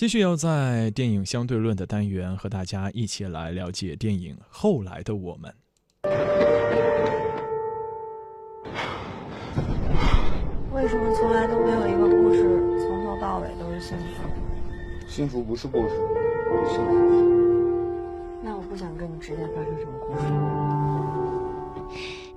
继续要在电影相对论的单元和大家一起来了解电影《后来的我们》。为什么从来都没有一个故事从头到尾都是幸福？幸福不是故事，幸福。那我不想跟你之间发生什么故事。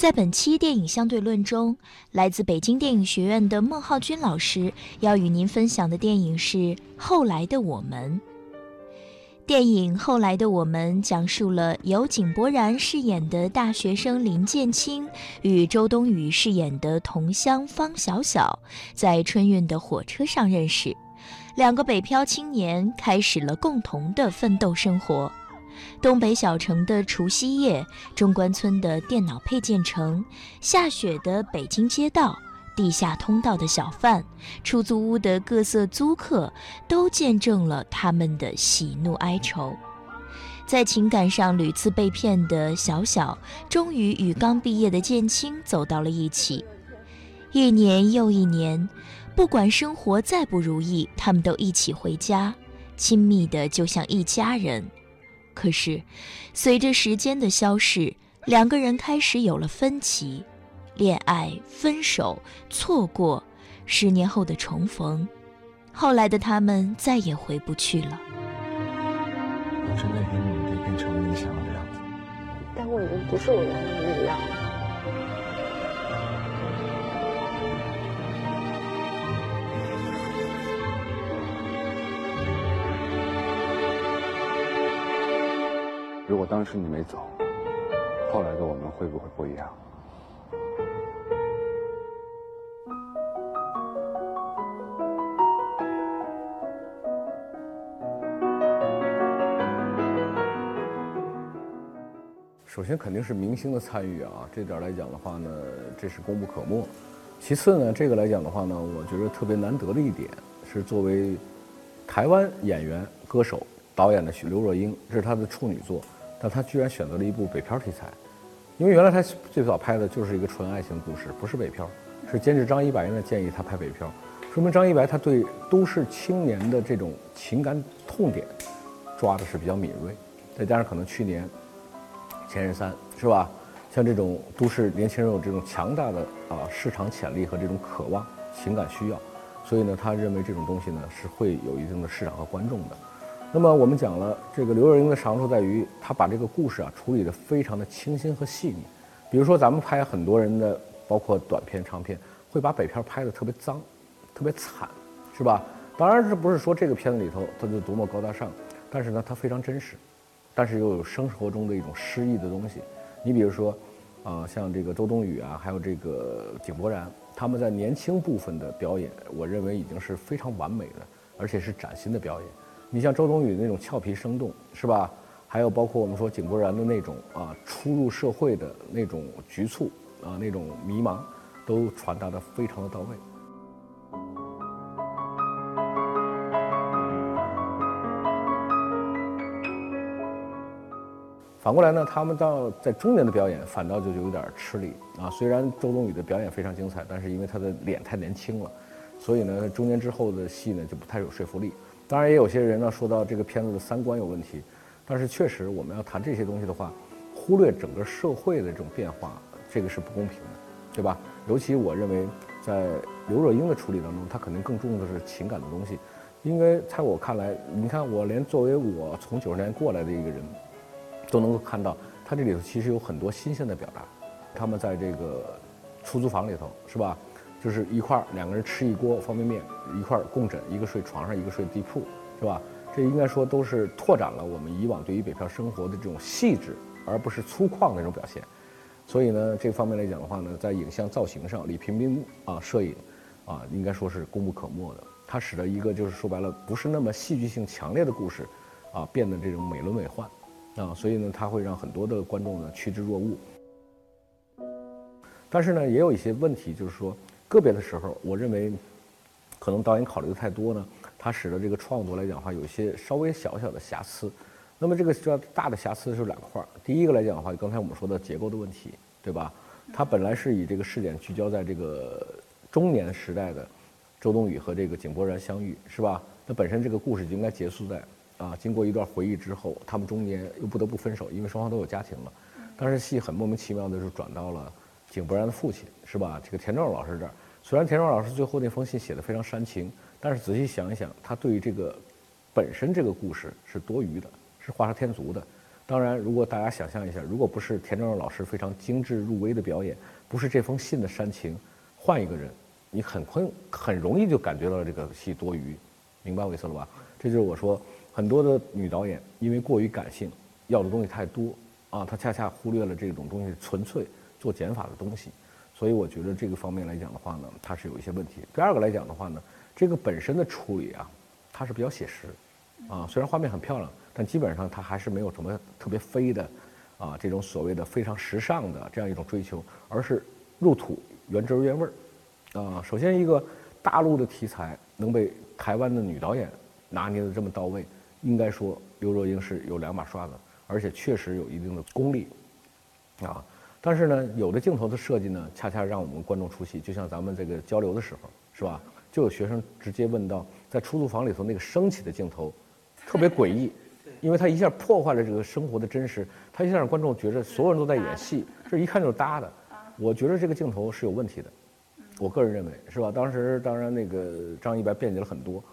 在本期电影相对论中，来自北京电影学院的孟浩君老师要与您分享的电影是《后来的我们》。电影《后来的我们》讲述了由井柏然饰演的大学生林建清与周冬雨饰演的同乡方小小在春运的火车上认识，两个北漂青年开始了共同的奋斗生活。东北小城的除夕夜，中关村的电脑配件城，下雪的北京街道。地下通道的小贩，出租屋的各色租客，都见证了他们的喜怒哀愁。在情感上屡次被骗的小小，终于与刚毕业的建青走到了一起。一年又一年，不管生活再不如意，他们都一起回家，亲密的就像一家人。可是，随着时间的消逝，两个人开始有了分歧。恋爱、分手、错过，十年后的重逢，后来的他们再也回不去了。我真的很努力变成了你想要的样子，但我已经不是我原来的那个样子。如果当时你没走，后来的我们会不会不一样？首先肯定是明星的参与啊，这点来讲的话呢，这是功不可没。其次呢，这个来讲的话呢，我觉得特别难得的一点是，作为台湾演员、歌手、导演的许刘若英，这是她的处女作，但他居然选择了一部北漂题材。因为原来他最早拍的就是一个纯爱情故事，不是北漂，是监制张一白呢建议他拍北漂，说明张一白他对都市青年的这种情感痛点抓的是比较敏锐，再加上可能去年。前任三是吧？像这种都市年轻人有这种强大的啊市场潜力和这种渴望情感需要，所以呢，他认为这种东西呢是会有一定的市场和观众的。那么我们讲了，这个刘若英的长处在于她把这个故事啊处理的非常的清新和细腻。比如说咱们拍很多人的，包括短片、长片，会把北漂拍的特别脏、特别惨，是吧？当然这不是说这个片子里头它就多么高大上，但是呢，它非常真实。但是又有生活中的一种诗意的东西，你比如说，啊，像这个周冬雨啊，还有这个井柏然，他们在年轻部分的表演，我认为已经是非常完美的，而且是崭新的表演。你像周冬雨那种俏皮生动，是吧？还有包括我们说井柏然的那种啊，初入社会的那种局促啊，那种迷茫，都传达的非常的到位。反过来呢，他们到在中年的表演反倒就有点吃力啊。虽然周冬雨的表演非常精彩，但是因为她的脸太年轻了，所以呢，中年之后的戏呢就不太有说服力。当然，也有些人呢说到这个片子的三观有问题，但是确实我们要谈这些东西的话，忽略整个社会的这种变化，这个是不公平的，对吧？尤其我认为，在刘若英的处理当中，她肯定更重的是情感的东西，因为在我看来，你看我连作为我从九十年代过来的一个人。都能够看到，他这里头其实有很多新鲜的表达。他们在这个出租房里头，是吧？就是一块儿两个人吃一锅方便面，一块儿共枕，一个睡床上，一个睡地铺，是吧？这应该说都是拓展了我们以往对于北漂生活的这种细致，而不是粗犷的那种表现。所以呢，这方面来讲的话呢，在影像造型上，李平冰啊，摄影啊，应该说是功不可没的。它使得一个就是说白了，不是那么戏剧性强烈的故事，啊，变得这种美轮美奂。啊，所以呢，它会让很多的观众呢趋之若鹜。但是呢，也有一些问题，就是说个别的时候，我认为可能导演考虑的太多呢，他使得这个创作来讲的话，有一些稍微小小的瑕疵。那么这个叫大的瑕疵是两块儿。第一个来讲的话，刚才我们说的结构的问题，对吧？它本来是以这个试点聚焦在这个中年时代的周冬雨和这个井柏然相遇，是吧？那本身这个故事就应该结束在啊，经过一段回忆之后，他们中间又不得不分手，因为双方都有家庭了。但是戏很莫名其妙的就转到了井柏然的父亲，是吧？这个田壮壮老师这儿，虽然田壮壮老师最后那封信写的非常煽情，但是仔细想一想，他对于这个本身这个故事是多余的，是画蛇添足的。当然，如果大家想象一下，如果不是田壮壮老师非常精致入微的表演，不是这封信的煽情，换一个人，你很很很容易就感觉到这个戏多余，明白我意思了吧？这就是我说很多的女导演因为过于感性，要的东西太多啊，她恰恰忽略了这种东西纯粹做减法的东西，所以我觉得这个方面来讲的话呢，它是有一些问题。第二个来讲的话呢，这个本身的处理啊，它是比较写实，啊，虽然画面很漂亮。但基本上它还是没有什么特别飞的，啊，这种所谓的非常时尚的这样一种追求，而是入土原汁原味儿，啊，首先一个大陆的题材能被台湾的女导演拿捏的这么到位，应该说刘若英是有两把刷子，而且确实有一定的功力，啊，但是呢，有的镜头的设计呢，恰恰让我们观众出戏，就像咱们这个交流的时候，是吧？就有学生直接问到，在出租房里头那个升起的镜头，特别诡异。因为他一下破坏了这个生活的真实，他一下让观众觉得所有人都在演戏，这一看就是搭的。我觉得这个镜头是有问题的，我个人认为是吧？当时当然那个张一白辩解了很多，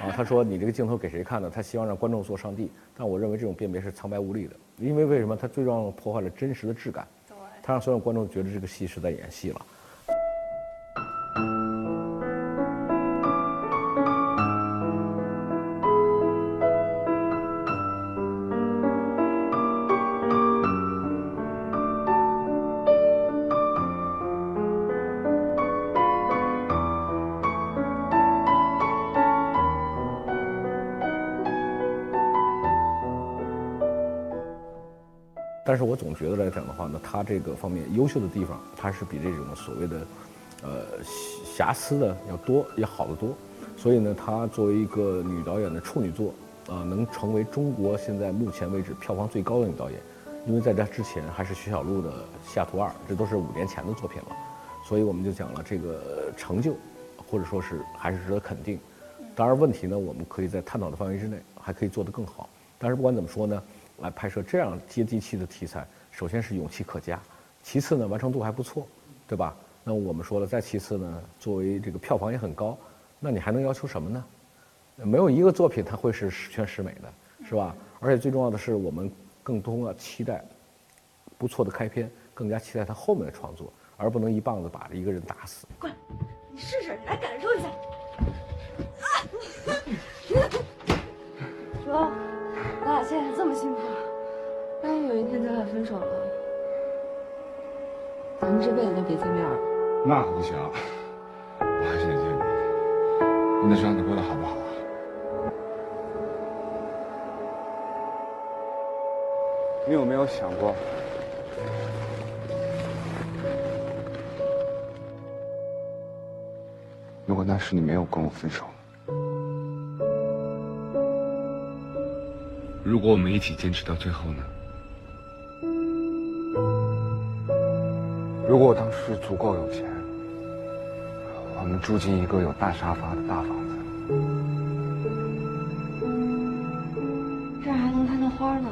啊，他说你这个镜头给谁看呢？他希望让观众做上帝，但我认为这种辨别是苍白无力的，因为为什么？他最重要破坏了真实的质感，他让所有观众觉得这个戏是在演戏了。但是我总觉得来讲的话呢，他这个方面优秀的地方，他是比这种所谓的，呃，瑕疵的要多，要好得多。所以呢，她作为一个女导演的处女作，啊，能成为中国现在目前为止票房最高的女导演，因为在这之前还是徐小璐的《西雅图二》，这都是五年前的作品了。所以我们就讲了这个成就，或者说是还是值得肯定。当然，问题呢，我们可以在探讨的范围之内，还可以做得更好。但是不管怎么说呢。来拍摄这样接地气的题材，首先是勇气可嘉，其次呢完成度还不错，对吧？那我们说了，再其次呢，作为这个票房也很高，那你还能要求什么呢？没有一个作品它会是十全十美的，是吧？而且最重要的是，我们更多的期待不错的开篇，更加期待他后面的创作，而不能一棒子把一个人打死。快，你试试，你来感受一下。说。咱俩现在这么幸福，有一天咱俩分手了，咱们这辈子都别见面了。那可不行，我还是得见你。我得知道你过得好不好。你有没有想过，如果那时你没有跟我分手？如果我们一起坚持到最后呢？如果我当时足够有钱，我们住进一个有大沙发的大房子，这儿还能看到花呢。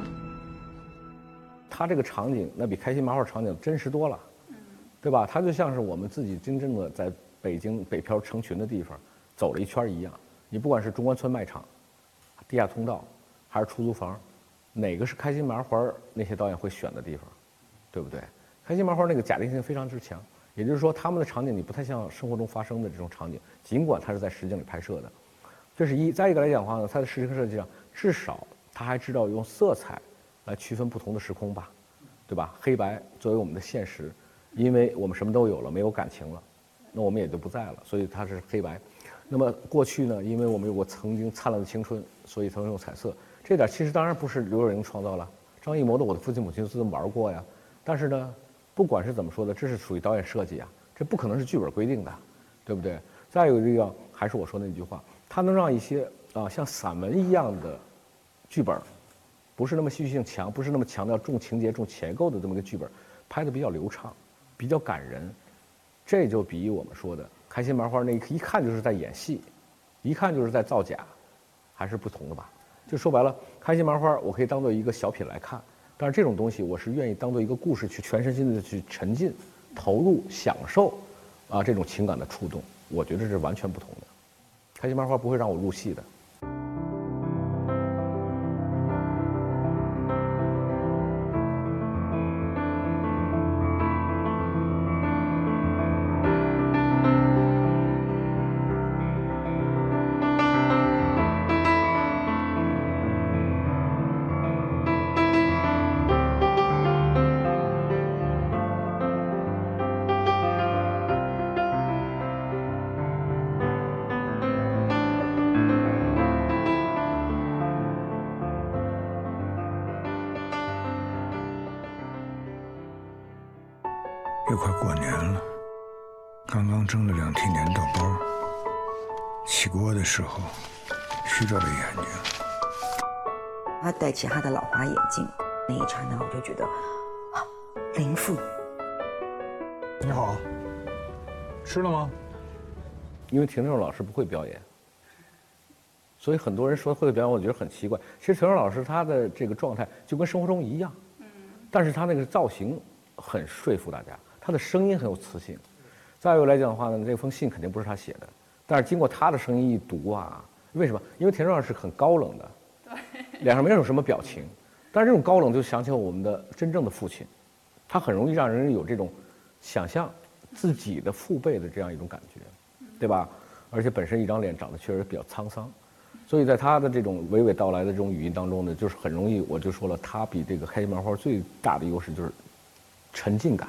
他这个场景，那比开心麻花场景真实多了，对吧？他就像是我们自己真正的在北京北漂成群的地方走了一圈一样。你不管是中关村卖场、地下通道。还是出租房，哪个是开心麻花那些导演会选的地方，对不对？开心麻花那个假定性非常之强，也就是说他们的场景你不太像生活中发生的这种场景，尽管它是在实景里拍摄的，这是一。再一个来讲的话呢，它的视听设计上至少他还知道用色彩来区分不同的时空吧，对吧？黑白作为我们的现实，因为我们什么都有了，没有感情了，那我们也就不在了，所以它是黑白。那么过去呢，因为我们有过曾经灿烂的青春，所以才能用彩色。这点其实当然不是刘若英创造了，张艺谋的《我的父亲母亲》是这么玩过呀。但是呢，不管是怎么说的，这是属于导演设计啊，这不可能是剧本规定的，对不对？再有一个，还是我说那句话，它能让一些啊像散文一样的剧本，不是那么戏剧性强，不是那么强调重情节、重结构的这么个剧本，拍的比较流畅，比较感人。这就比我们说的开心麻花那一看就是在演戏，一看就是在造假，还是不同的吧？就说白了，开心麻花我可以当做一个小品来看，但是这种东西我是愿意当做一个故事去全身心的去沉浸、投入、享受，啊，这种情感的触动，我觉得是完全不同的。开心麻花不会让我入戏的。了，刚刚蒸了两屉粘豆包，起锅的时候虚着了眼睛。他戴起他的老花眼镜，那一刹那我就觉得，啊，林父。你好，吃了吗？因为田正老师不会表演，所以很多人说会表演，我觉得很奇怪。其实田正老师他的这个状态就跟生活中一样，但是他那个造型很说服大家。他的声音很有磁性，再有来讲的话呢，这封信肯定不是他写的，但是经过他的声音一读啊，为什么？因为田壮是很高冷的，脸上没有什么表情，但是这种高冷就想起了我们的真正的父亲，他很容易让人有这种想象自己的父辈的这样一种感觉，对吧？而且本身一张脸长得确实比较沧桑，所以在他的这种娓娓道来的这种语音当中呢，就是很容易，我就说了，他比这个开心麻花最大的优势就是沉浸感。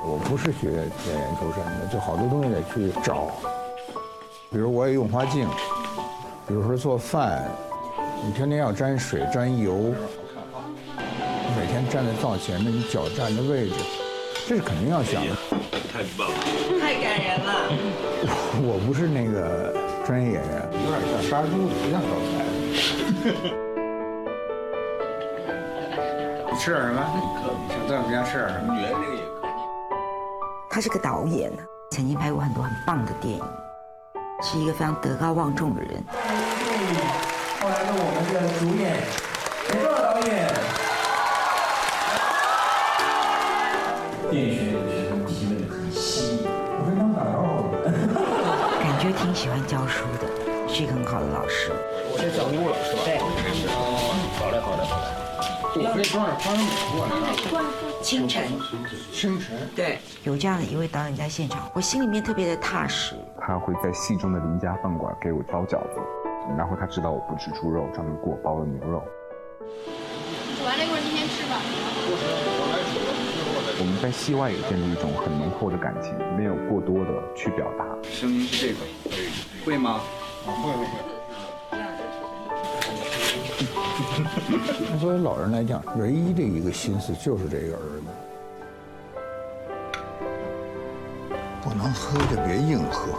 我不是学演员出身的，就好多东西得去找。比如我也用花镜，比如说做饭，你天天要沾水沾油，每天站在灶前面，你脚站的位置，这是肯定要想的。太棒了，太感人了。我不是那个专业演员，有点像杀猪，不像招财。你吃点什么？想在我们家吃点什么？他是个导演，曾经拍过很多很棒的电影，是一个非常德高望重的人。后来是我们的主演，雷克导演。我可以装点花生米过来。清晨，清晨，对，有这样的一位导演在现场，我心里面特别的踏实。他会在戏中的邻家饭馆给我包饺子，然后他知道我不吃猪肉，专门给我包了牛肉。煮完了一会儿，您先吃吧。我们在戏外也建立一种很浓厚的感情，没有过多的去表达。声音是这个，会吗？啊，会会会。作为老人来讲，唯一的一个心思就是这个儿子，不能喝就别硬喝，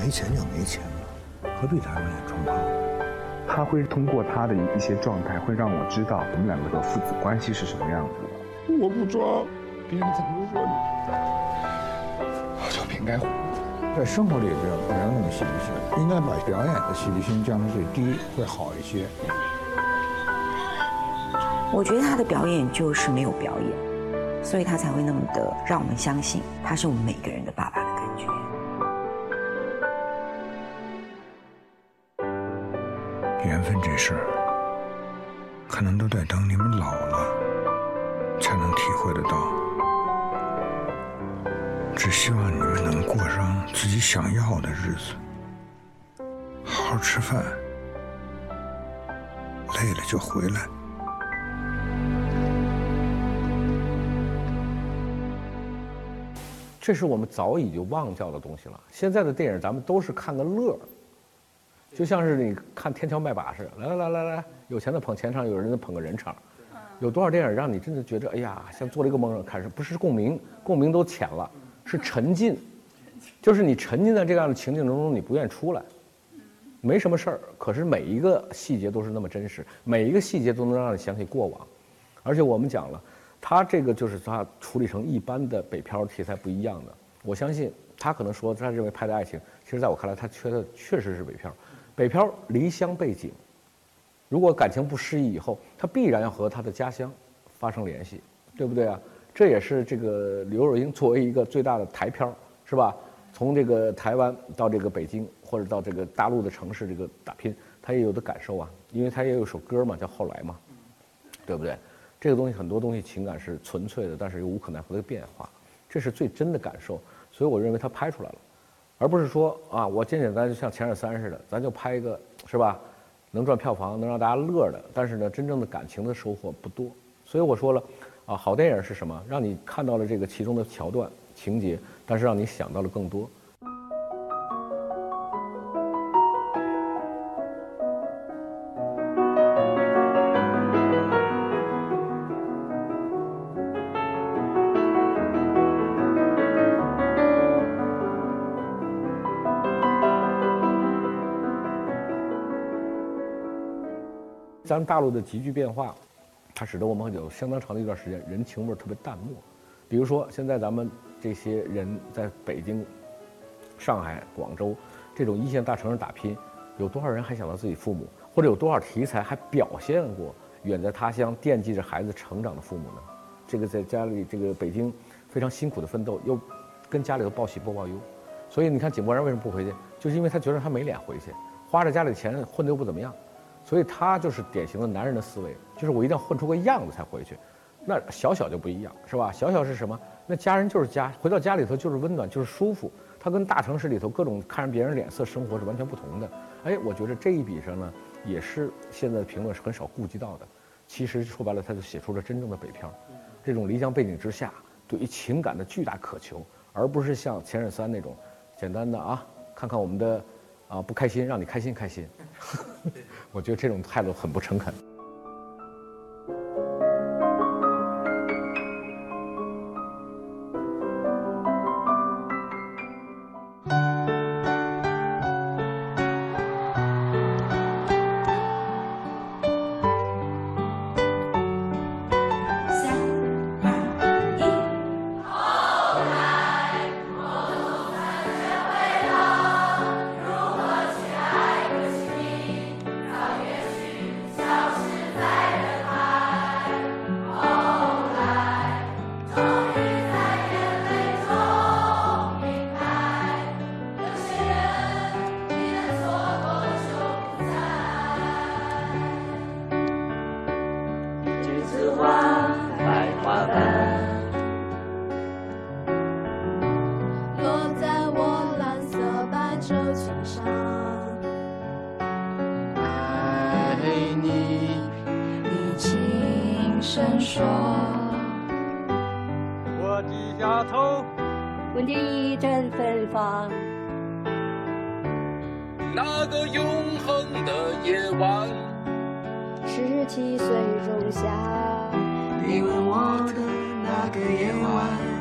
没钱就没钱了，何必打肿脸充胖子？他会通过他的一些状态，会让我知道我们两个的父子关系是什么样子的。我不装，别人怎么说你？我就应该在生活里不要不要那么戏剧性，应该把表演的戏剧性降到最低，会好一些。我觉得他的表演就是没有表演，所以他才会那么的让我们相信他是我们每个人的爸爸的感觉。缘分这事儿，可能都得等你们老了才能体会得到。只希望你们能过上自己想要的日子，好好吃饭，累了就回来。这是我们早已就忘掉的东西了。现在的电影咱们都是看个乐儿，就像是你看《天桥卖把》似的，来来来来来，有钱的捧钱场，有人的捧个人场。有多少电影让你真的觉得，哎呀，像做了一个梦，开始不是共鸣，共鸣都浅了，是沉浸，就是你沉浸在这样的情境当中，你不愿意出来。没什么事儿，可是每一个细节都是那么真实，每一个细节都能让你想起过往。而且我们讲了。他这个就是他处理成一般的北漂题材不一样的，我相信他可能说他认为拍的爱情，其实在我看来，他缺的确实是北漂。北漂离乡背井，如果感情不适宜以后，他必然要和他的家乡发生联系，对不对啊？这也是这个刘若英作为一个最大的台漂，是吧？从这个台湾到这个北京，或者到这个大陆的城市这个打拼，他也有的感受啊，因为他也有首歌嘛，叫《后来》嘛，对不对？这个东西很多东西情感是纯粹的，但是又无可奈何的变化，这是最真的感受。所以我认为他拍出来了，而不是说啊，我简简单单就像《前任三》似的，咱就拍一个是吧，能赚票房、能让大家乐的，但是呢，真正的感情的收获不多。所以我说了。啊，好电影是什么？让你看到了这个其中的桥段情节，但是让你想到了更多。咱们大陆的急剧变化。它使得我们有相当长的一段时间人情味特别淡漠，比如说现在咱们这些人在北京、上海、广州这种一线大城市打拼，有多少人还想到自己父母？或者有多少题材还表现过远在他乡惦记着孩子成长的父母呢？这个在家里这个北京非常辛苦的奋斗，又跟家里头报喜不报忧，所以你看井柏然为什么不回去？就是因为他觉得他没脸回去，花着家里的钱混得又不怎么样。所以他就是典型的男人的思维，就是我一定要混出个样子才回去。那小小就不一样，是吧？小小是什么？那家人就是家，回到家里头就是温暖，就是舒服。他跟大城市里头各种看着别人脸色生活是完全不同的。哎，我觉得这一笔上呢，也是现在的评论是很少顾及到的。其实说白了，他就写出了真正的北漂，这种离乡背景之下对于情感的巨大渴求，而不是像《前任三》那种简单的啊，看看我们的啊不开心，让你开心开心。我觉得这种态度很不诚恳。闪烁我低下头。闻见一阵芬芳。那个永恒的夜晚。十七岁仲夏。你吻我的那个夜晚。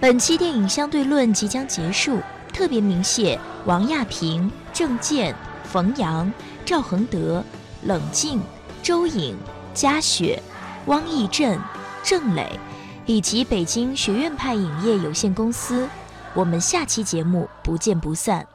本期电影相对论即将结束，特别鸣谢王亚平、郑健、冯阳、赵恒德、冷静、周颖、嘉雪、汪义振、郑磊，以及北京学院派影业有限公司。我们下期节目不见不散。